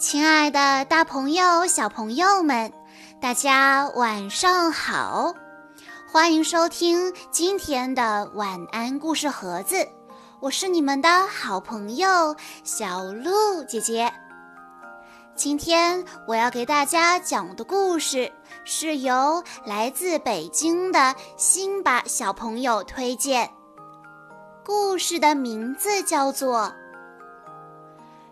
亲爱的，大朋友、小朋友们，大家晚上好！欢迎收听今天的晚安故事盒子，我是你们的好朋友小鹿姐姐。今天我要给大家讲的故事是由来自北京的辛巴小朋友推荐，故事的名字叫做《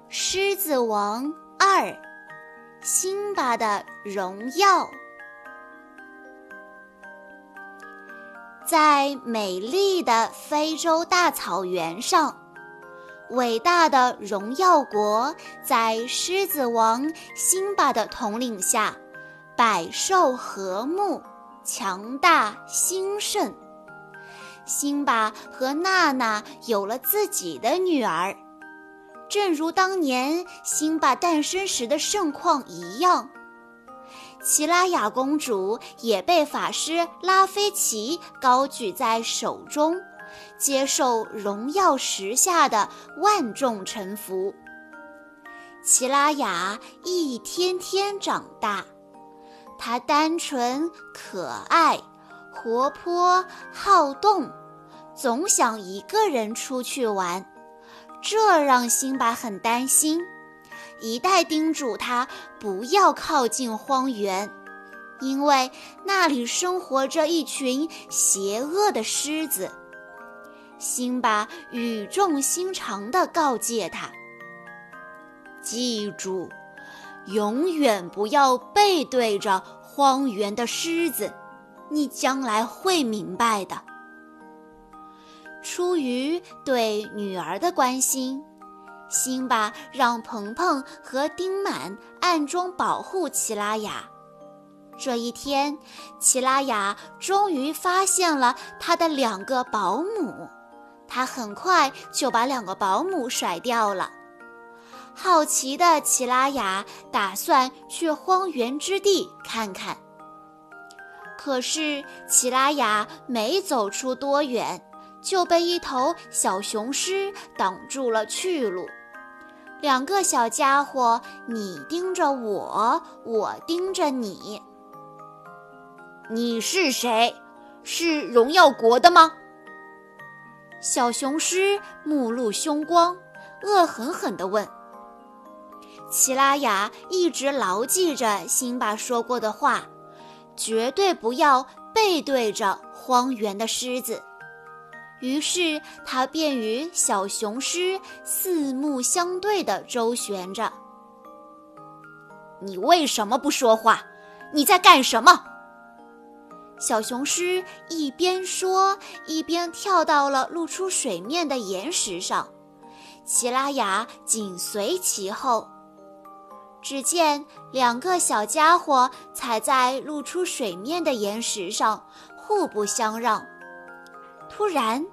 狮子王》。二，辛巴的荣耀，在美丽的非洲大草原上，伟大的荣耀国在狮子王辛巴的统领下，百兽和睦，强大兴盛。辛巴和娜娜有了自己的女儿。正如当年辛巴诞生时的盛况一样，奇拉雅公主也被法师拉菲奇高举在手中，接受荣耀石下的万众臣服。奇拉雅一天天长大，她单纯可爱、活泼好动，总想一个人出去玩。这让辛巴很担心，一再叮嘱他不要靠近荒原，因为那里生活着一群邪恶的狮子。辛巴语重心长地告诫他：“记住，永远不要背对着荒原的狮子，你将来会明白的。”出于对女儿的关心，辛巴让鹏鹏和丁满暗中保护奇拉雅。这一天，奇拉雅终于发现了他的两个保姆，他很快就把两个保姆甩掉了。好奇的奇拉雅打算去荒原之地看看，可是奇拉雅没走出多远。就被一头小雄狮挡住了去路。两个小家伙，你盯着我，我盯着你。你是谁？是荣耀国的吗？小雄狮目露凶光，恶狠狠地问。奇拉雅一直牢记着辛巴说过的话，绝对不要背对着荒原的狮子。于是他便与小雄狮四目相对地周旋着。你为什么不说话？你在干什么？小雄狮一边说，一边跳到了露出水面的岩石上。奇拉雅紧随其后。只见两个小家伙踩在露出水面的岩石上，互不相让。突然，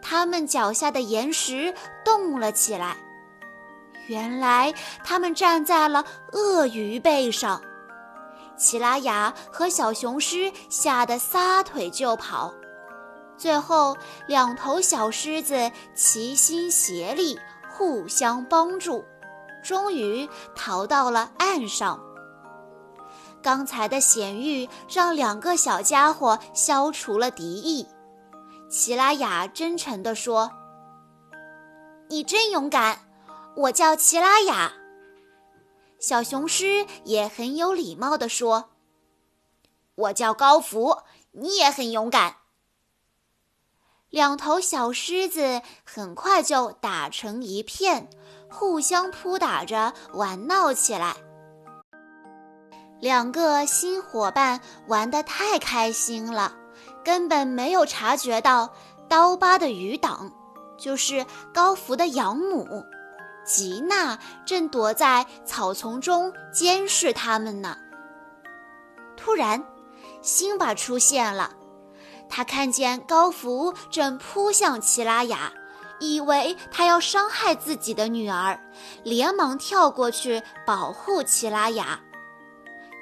他们脚下的岩石动了起来。原来，他们站在了鳄鱼背上。奇拉雅和小雄狮吓得撒腿就跑。最后，两头小狮子齐心协力，互相帮助，终于逃到了岸上。刚才的险遇让两个小家伙消除了敌意。奇拉雅真诚地说：“你真勇敢，我叫奇拉雅。”小雄狮也很有礼貌地说：“我叫高福，你也很勇敢。”两头小狮子很快就打成一片，互相扑打着玩闹起来。两个新伙伴玩得太开心了。根本没有察觉到，刀疤的余党，就是高福的养母吉娜，正躲在草丛中监视他们呢。突然，辛巴出现了，他看见高福正扑向奇拉雅，以为他要伤害自己的女儿，连忙跳过去保护奇拉雅。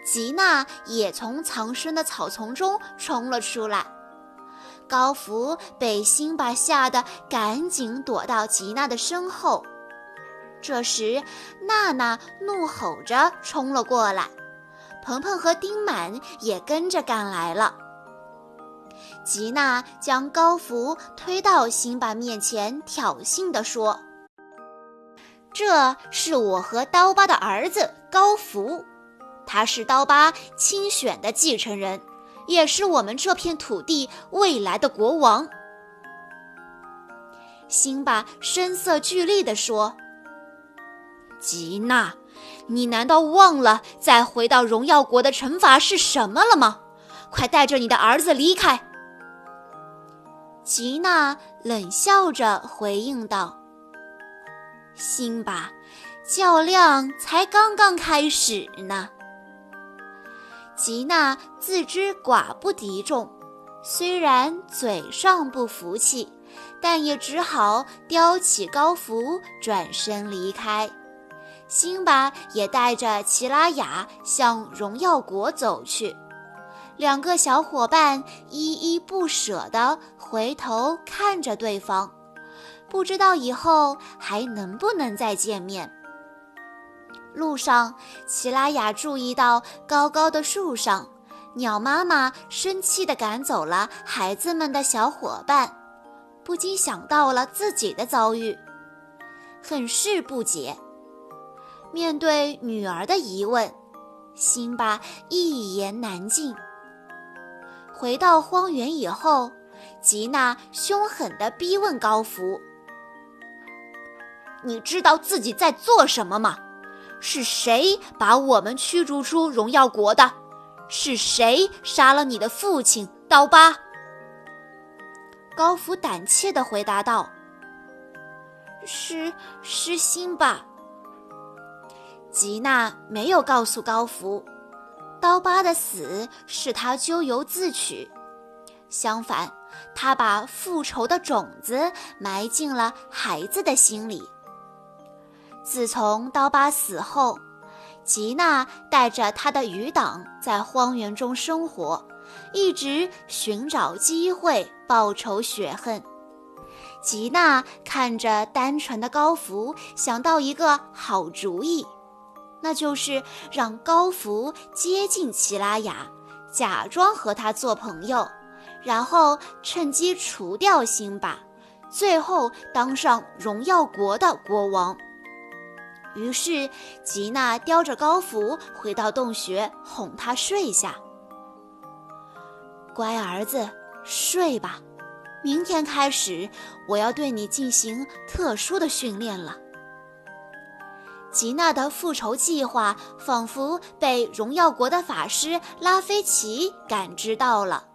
吉娜也从藏身的草丛中冲了出来。高福被辛巴吓得赶紧躲到吉娜的身后。这时，娜娜怒吼着冲了过来，鹏鹏和丁满也跟着赶来了。吉娜将高福推到辛巴面前，挑衅地说：“这是我和刀疤的儿子高福，他是刀疤亲选的继承人，也是我们这片土地未来的国王。”辛巴声色俱厉地说：“吉娜，你难道忘了再回到荣耀国的惩罚是什么了吗？快带着你的儿子离开！”吉娜冷笑着回应道：“辛巴，较量才刚刚开始呢。”吉娜自知寡不敌众，虽然嘴上不服气，但也只好叼起高福，转身离开。辛巴也带着奇拉雅向荣耀国走去。两个小伙伴依依不舍地回头看着对方，不知道以后还能不能再见面。路上，奇拉雅注意到高高的树上，鸟妈妈生气地赶走了孩子们的小伙伴，不禁想到了自己的遭遇，很是不解。面对女儿的疑问，辛巴一言难尽。回到荒原以后，吉娜凶狠地逼问高福：“你知道自己在做什么吗？是谁把我们驱逐出荣耀国的？是谁杀了你的父亲刀疤？”高福胆怯地回答道：“是是辛巴。”吉娜没有告诉高福。刀疤的死是他咎由自取，相反，他把复仇的种子埋进了孩子的心里。自从刀疤死后，吉娜带着他的余党在荒原中生活，一直寻找机会报仇雪恨。吉娜看着单纯的高福，想到一个好主意。那就是让高福接近奇拉雅，假装和他做朋友，然后趁机除掉辛巴，最后当上荣耀国的国王。于是吉娜叼着高福回到洞穴，哄他睡下。乖儿子，睡吧，明天开始我要对你进行特殊的训练了。吉娜的复仇计划仿佛被荣耀国的法师拉菲奇感知到了，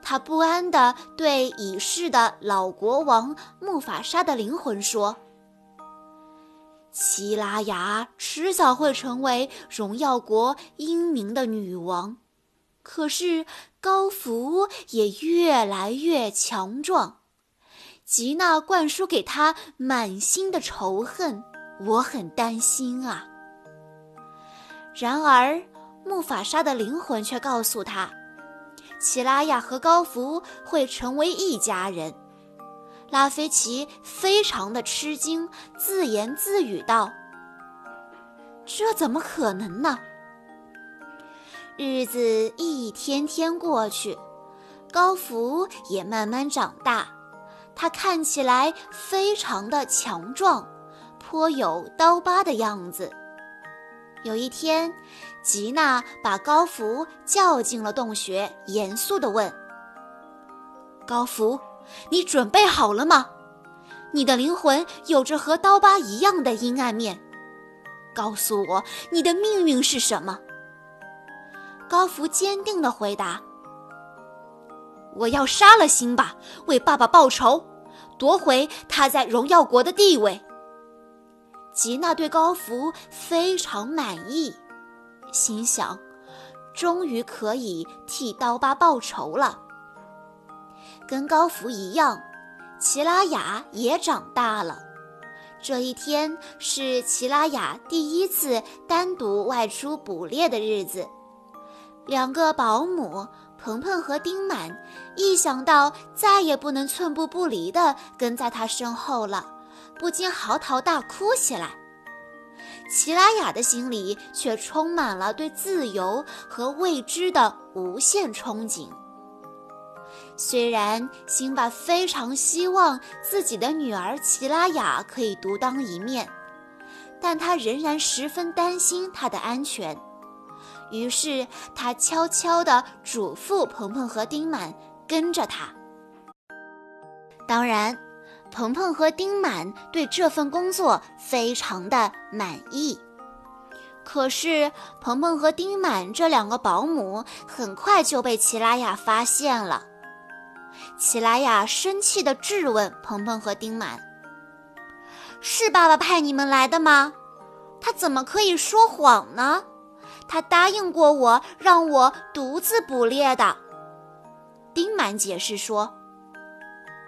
他不安地对已逝的老国王木法沙的灵魂说：“奇拉雅迟早会成为荣耀国英明的女王，可是高福也越来越强壮，吉娜灌输给他满心的仇恨。”我很担心啊。然而，木法沙的灵魂却告诉他，奇拉雅和高福会成为一家人。拉菲奇非常的吃惊，自言自语道：“这怎么可能呢？”日子一天天过去，高福也慢慢长大，他看起来非常的强壮。颇有刀疤的样子。有一天，吉娜把高福叫进了洞穴，严肃地问：“高福，你准备好了吗？你的灵魂有着和刀疤一样的阴暗面，告诉我你的命运是什么？”高福坚定地回答：“我要杀了辛巴，为爸爸报仇，夺回他在荣耀国的地位。”吉娜对高福非常满意，心想：终于可以替刀疤报仇了。跟高福一样，齐拉雅也长大了。这一天是齐拉雅第一次单独外出捕猎的日子。两个保姆鹏鹏和丁满一想到再也不能寸步不离地跟在他身后了。不禁嚎啕大哭起来。齐拉雅的心里却充满了对自由和未知的无限憧憬。虽然辛巴非常希望自己的女儿齐拉雅可以独当一面，但他仍然十分担心她的安全。于是他悄悄地嘱咐鹏鹏和丁满跟着他。当然，鹏鹏和丁满对这份工作非常的满意。可是，鹏鹏和丁满这两个保姆很快就被齐拉雅发现了。齐拉雅生气地质问鹏鹏和丁满：“是爸爸派你们来的吗？他怎么可以说谎呢？他答应过我，让我独自捕猎的。”丁满解释说：“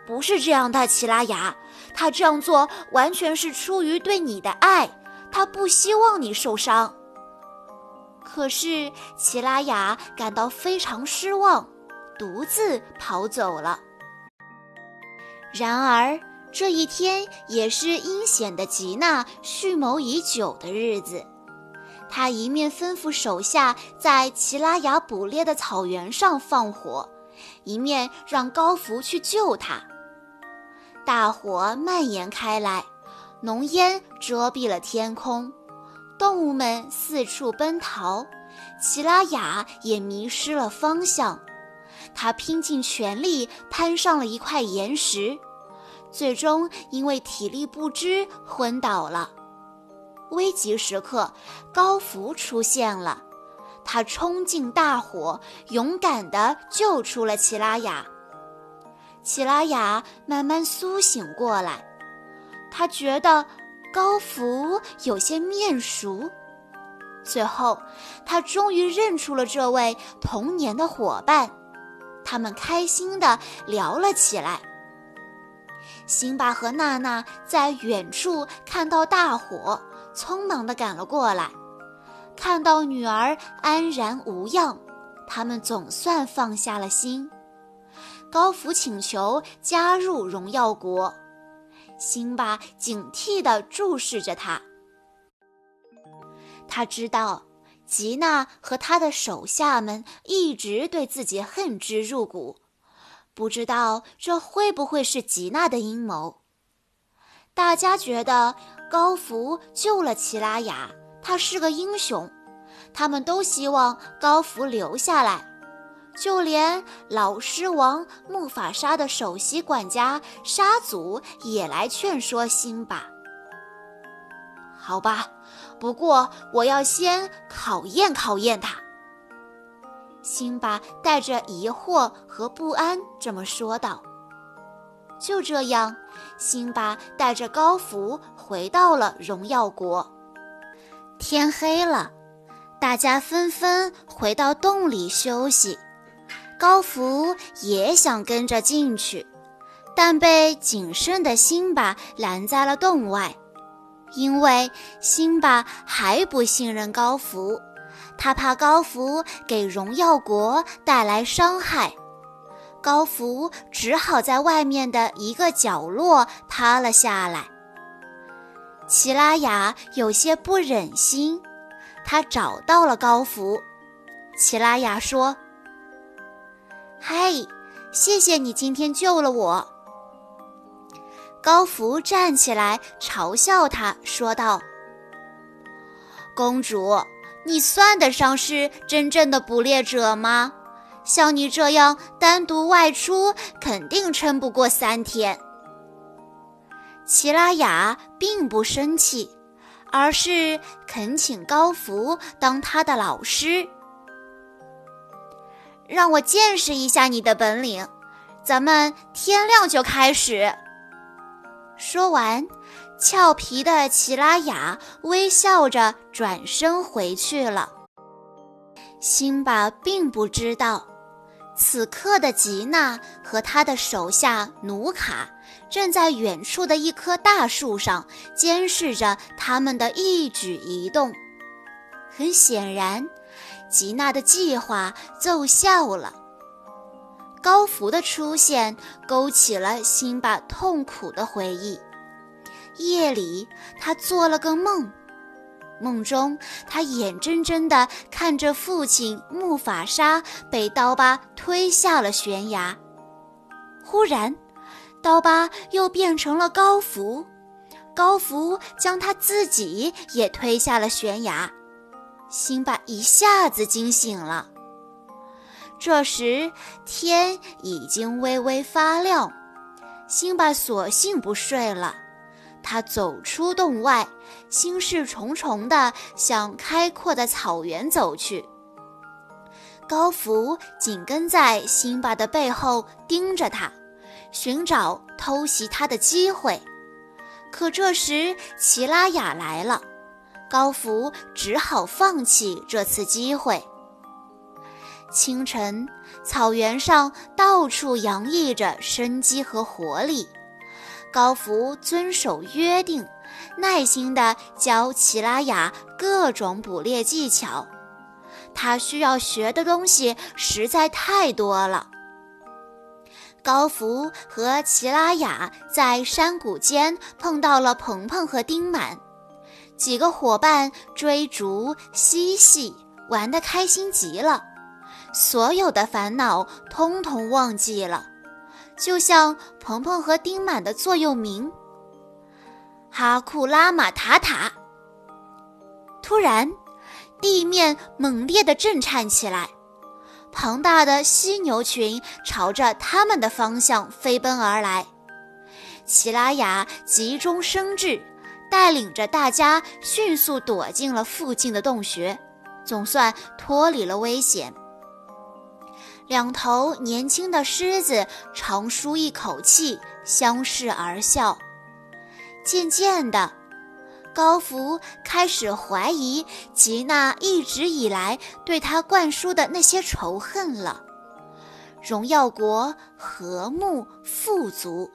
不是这样的，齐拉雅，他这样做完全是出于对你的爱。”他不希望你受伤。可是齐拉雅感到非常失望，独自跑走了。然而这一天也是阴险的吉娜蓄谋已久的日子。他一面吩咐手下在齐拉雅捕猎的草原上放火，一面让高福去救他。大火蔓延开来。浓烟遮蔽了天空，动物们四处奔逃，齐拉雅也迷失了方向。他拼尽全力攀上了一块岩石，最终因为体力不支昏倒了。危急时刻，高福出现了，他冲进大火，勇敢地救出了齐拉雅。齐拉雅慢慢苏醒过来。他觉得高福有些面熟，最后他终于认出了这位童年的伙伴，他们开心地聊了起来。辛巴和娜娜在远处看到大火，匆忙地赶了过来，看到女儿安然无恙，他们总算放下了心。高福请求加入荣耀国。辛巴警惕地注视着他，他知道吉娜和他的手下们一直对自己恨之入骨，不知道这会不会是吉娜的阴谋。大家觉得高福救了齐拉雅，他是个英雄，他们都希望高福留下来。就连老狮王木法沙的首席管家沙祖也来劝说辛巴。好吧，不过我要先考验考验他。辛巴带着疑惑和不安这么说道。就这样，辛巴带着高福回到了荣耀国。天黑了，大家纷纷回到洞里休息。高福也想跟着进去，但被谨慎的辛巴拦在了洞外，因为辛巴还不信任高福，他怕高福给荣耀国带来伤害。高福只好在外面的一个角落趴了下来。齐拉雅有些不忍心，他找到了高福。齐拉雅说。嗨，谢谢你今天救了我。高福站起来嘲笑他，说道：“公主，你算得上是真正的捕猎者吗？像你这样单独外出，肯定撑不过三天。”齐拉雅并不生气，而是恳请高福当他的老师。让我见识一下你的本领，咱们天亮就开始。说完，俏皮的齐拉雅微笑着转身回去了。辛巴并不知道，此刻的吉娜和他的手下努卡正在远处的一棵大树上监视着他们的一举一动。很显然。吉娜的计划奏效了。高福的出现勾起了辛巴痛苦的回忆。夜里，他做了个梦，梦中，他眼睁睁地看着父亲木法沙被刀疤推下了悬崖。忽然，刀疤又变成了高福，高福将他自己也推下了悬崖。辛巴一下子惊醒了。这时天已经微微发亮，辛巴索性不睡了。他走出洞外，心事重重地向开阔的草原走去。高福紧跟在辛巴的背后盯着他，寻找偷袭他的机会。可这时齐拉雅来了，高福只好放弃这次机会。清晨，草原上到处洋溢着生机和活力。高福遵守约定，耐心地教齐拉雅各种捕猎技巧。他需要学的东西实在太多了。高福和齐拉雅在山谷间碰到了鹏鹏和丁满，几个伙伴追逐嬉戏，玩得开心极了，所有的烦恼通通忘记了。就像鹏鹏和丁满的座右铭“哈库拉马塔塔”。突然，地面猛烈地震颤起来，庞大的犀牛群朝着他们的方向飞奔而来。齐拉雅急中生智，带领着大家迅速躲进了附近的洞穴，总算脱离了危险。两头年轻的狮子长舒一口气，相视而笑。渐渐的，高福开始怀疑吉娜一直以来对他灌输的那些仇恨了。荣耀国和睦富足，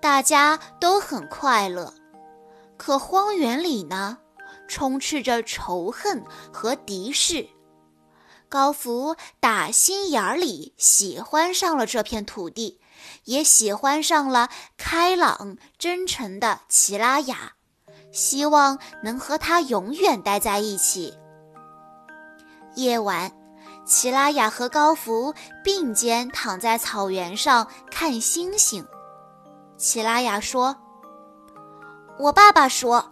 大家都很快乐。可荒原里呢，充斥着仇恨和敌视。高福打心眼里喜欢上了这片土地，也喜欢上了开朗真诚的齐拉雅，希望能和她永远待在一起。夜晚，齐拉雅和高福并肩躺在草原上看星星。齐拉雅说：“我爸爸说，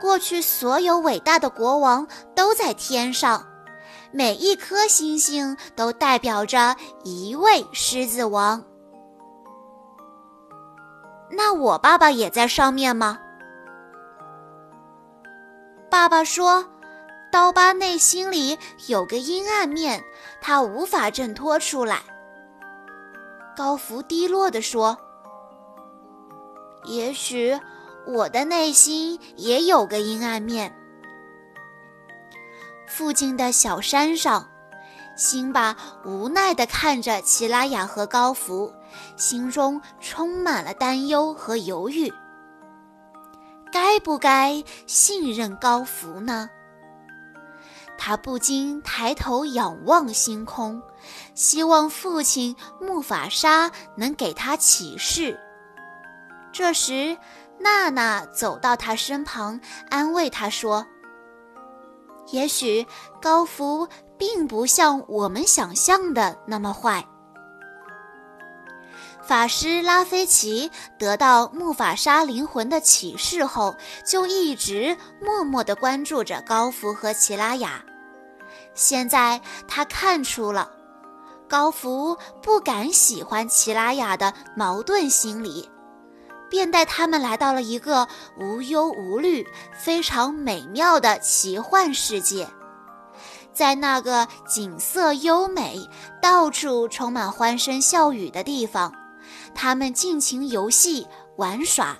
过去所有伟大的国王都在天上。”每一颗星星都代表着一位狮子王。那我爸爸也在上面吗？爸爸说，刀疤内心里有个阴暗面，他无法挣脱出来。高福低落地说：“也许我的内心也有个阴暗面。”附近的小山上，辛巴无奈地看着奇拉雅和高福，心中充满了担忧和犹豫。该不该信任高福呢？他不禁抬头仰望星空，希望父亲木法沙能给他启示。这时，娜娜走到他身旁，安慰他说。也许高福并不像我们想象的那么坏。法师拉菲奇得到木法沙灵魂的启示后，就一直默默地关注着高福和齐拉雅。现在他看出了高福不敢喜欢齐拉雅的矛盾心理。便带他们来到了一个无忧无虑、非常美妙的奇幻世界。在那个景色优美、到处充满欢声笑语的地方，他们尽情游戏玩耍。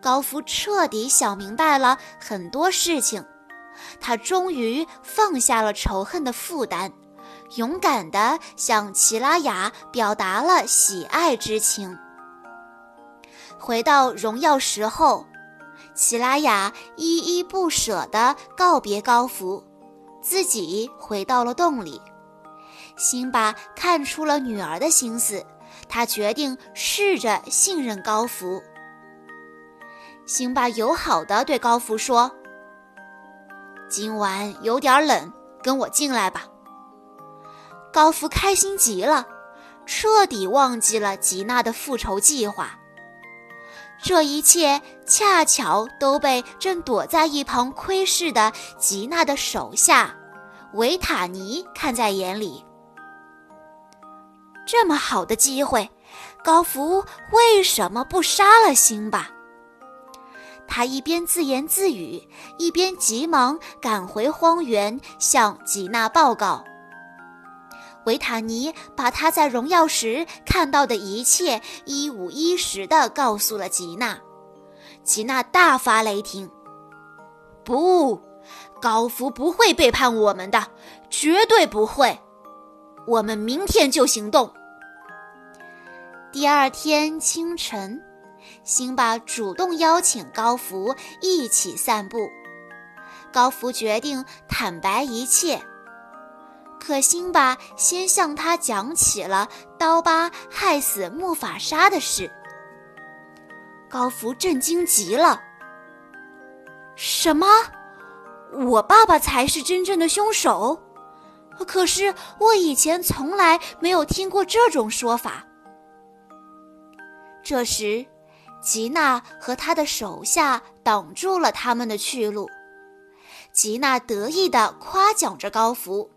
高福彻底想明白了很多事情，他终于放下了仇恨的负担，勇敢地向齐拉雅表达了喜爱之情。回到荣耀石后，齐拉雅依依不舍地告别高福，自己回到了洞里。辛巴看出了女儿的心思，他决定试着信任高福。辛巴友好地对高福说：“今晚有点冷，跟我进来吧。高福开心极了，彻底忘记了吉娜的复仇计划。这一切恰巧都被正躲在一旁窥视的吉娜的手下维塔尼看在眼里。这么好的机会，高福为什么不杀了辛巴？他一边自言自语，一边急忙赶回荒原向吉娜报告。维塔尼把他在荣耀时看到的一切一五一十地告诉了吉娜。吉娜大发雷霆：“不，高福不会背叛我们的，绝对不会！我们明天就行动。”第二天清晨，辛巴主动邀请高福一起散步。高福决定坦白一切。可辛巴先向他讲起了刀疤害死木法沙的事。高福震惊极了。什么？我爸爸才是真正的凶手？可是我以前从来没有听过这种说法。这时，吉娜和他的手下挡住了他们的去路。吉娜得意地夸奖着高福。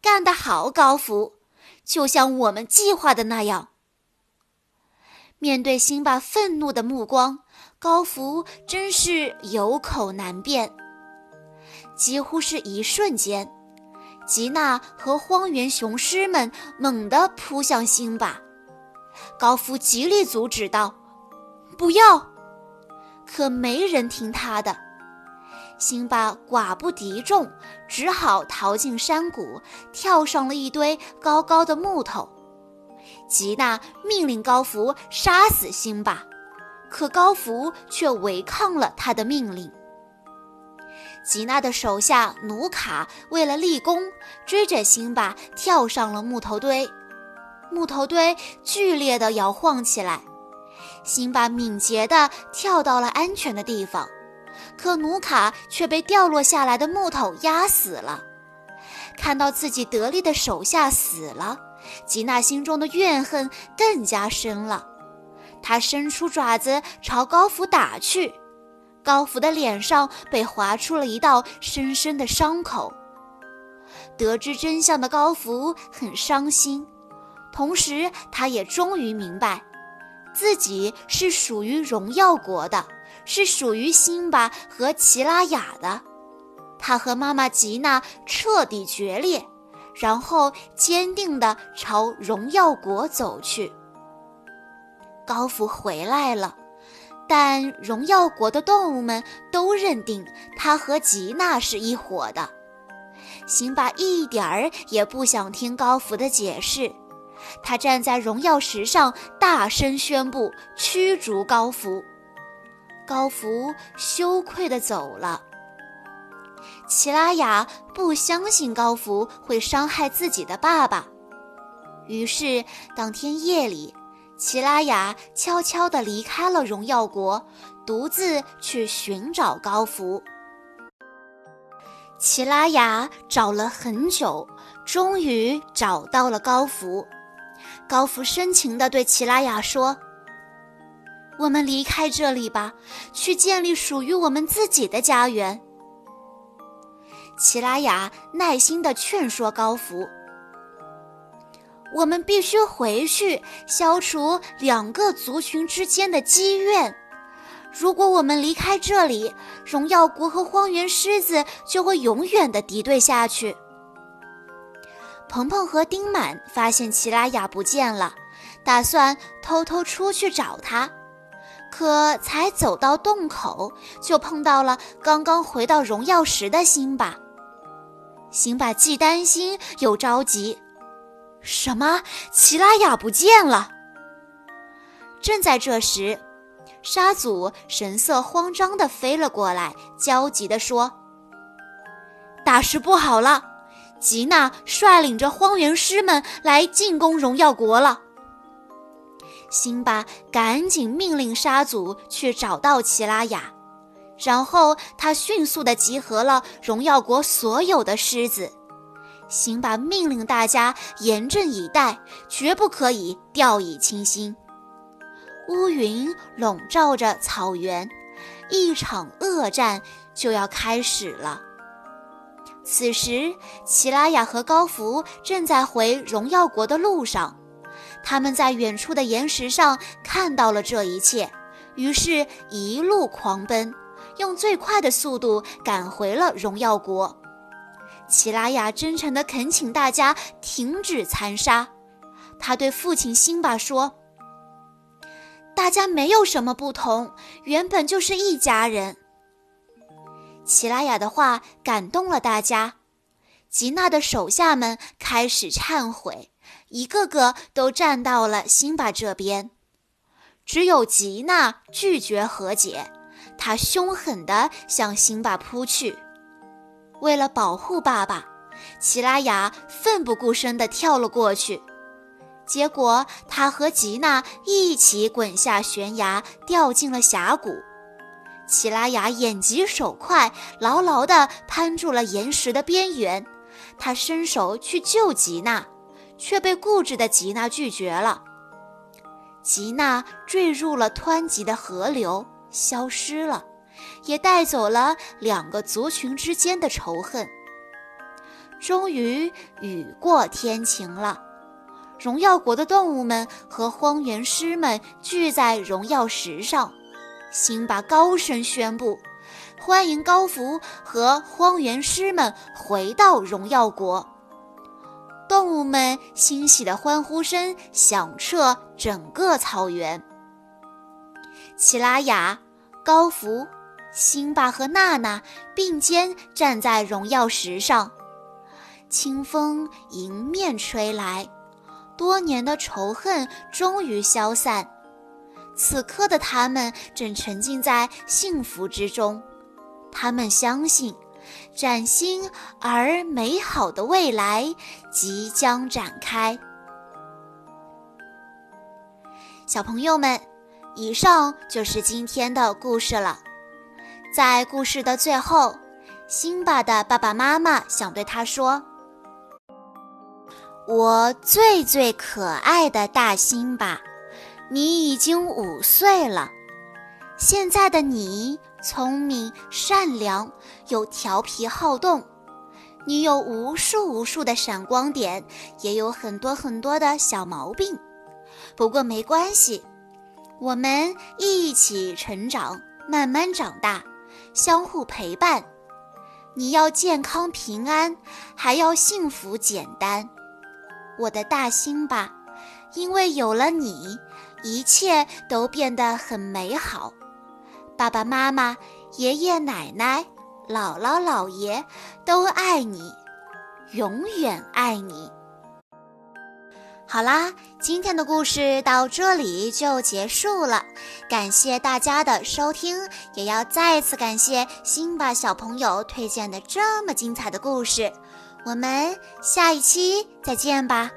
干得好，高福！就像我们计划的那样。面对辛巴愤怒的目光，高福真是有口难辩。几乎是一瞬间，吉娜和荒原雄狮们猛地扑向辛巴，高福极力阻止道：“不要！”可没人听他的。辛巴寡不敌众，只好逃进山谷，跳上了一堆高高的木头。吉娜命令高福杀死辛巴，可高福却违抗了他的命令。吉娜的手下努卡为了立功，追着辛巴跳上了木头堆，木头堆剧烈地摇晃起来。辛巴敏捷地跳到了安全的地方。可努卡却被掉落下来的木头压死了。看到自己得力的手下死了，吉娜心中的怨恨更加深了。他伸出爪子朝高福打去，高福的脸上被划出了一道深深的伤口。得知真相的高福很伤心，同时他也终于明白，自己是属于荣耀国的。是属于辛巴和奇拉雅的，他和妈妈吉娜彻底决裂，然后坚定地朝荣耀国走去。高福回来了，但荣耀国的动物们都认定他和吉娜是一伙的。辛巴一点儿也不想听高福的解释，他站在荣耀石上，大声宣布驱逐高福。高福羞愧地走了。齐拉雅不相信高福会伤害自己的爸爸，于是当天夜里，齐拉雅悄悄地离开了荣耀国，独自去寻找高福。齐拉雅找了很久，终于找到了高福。高福深情地对齐拉雅说。我们离开这里吧，去建立属于我们自己的家园。齐拉雅耐心地劝说高福：“我们必须回去，消除两个族群之间的积怨。如果我们离开这里，荣耀国和荒原狮子就会永远的敌对下去。”鹏鹏和丁满发现齐拉雅不见了，打算偷偷出去找她。可才走到洞口，就碰到了刚刚回到荣耀石的辛巴。辛巴既担心又着急：“什么？奇拉雅不见了！”正在这时，沙祖神色慌张地飞了过来，焦急地说：“大事不好了！吉娜率领着荒原师们来进攻荣耀国了。”辛巴赶紧命令沙祖去找到奇拉雅。然后他迅速地集合了荣耀国所有的狮子。辛巴命令大家严阵以待，绝不可以掉以轻心。乌云笼罩着草原，一场恶战就要开始了。此时，奇拉雅和高福正在回荣耀国的路上，他们在远处的岩石上看到了这一切，于是一路狂奔，用最快的速度赶回了荣耀国。奇拉雅真诚地恳请大家停止残杀，他对父亲辛巴说。大家没有什么不同，原本就是一家人。奇拉雅的话感动了大家，吉娜的手下们开始忏悔，一个个都站到了辛巴这边。只有吉娜拒绝和解，她凶狠地向辛巴扑去。为了保护爸爸，奇拉雅奋不顾身地跳了过去。结果，他和吉娜一起滚下悬崖，掉进了峡谷。奇拉雅眼疾手快，牢牢地攀住了岩石的边缘。他伸手去救吉娜，却被固执的吉娜拒绝了。吉娜坠入了湍急的河流，消失了，也带走了两个族群之间的仇恨。终于，雨过天晴了。荣耀国的动物们和荒原狮们聚在荣耀石上，辛巴高声宣布：“欢迎高福和荒原狮们回到荣耀国。”动物们欣喜的欢呼声响彻整个草原。奇拉雅、高福、辛巴和娜娜并肩站在荣耀石上，清风迎面吹来。多年的仇恨终于消散，此刻的他们正沉浸在幸福之中。他们相信，崭新而美好的未来即将展开。小朋友们，以上就是今天的故事了。在故事的最后，辛巴的爸爸妈妈想对他说。我最最可爱的大辛巴，你已经五岁了。现在的你聪明、善良又调皮好动，你有无数无数的闪光点，也有很多很多的小毛病。不过没关系，我们一起成长，慢慢长大，相互陪伴。你要健康平安，还要幸福简单。我的大辛巴，因为有了你，一切都变得很美好。爸爸妈妈、爷爷奶奶、姥姥姥爷都爱你，永远爱你。好啦，今天的故事到这里就结束了，感谢大家的收听，也要再次感谢辛巴小朋友推荐的这么精彩的故事。我们下一期再见吧。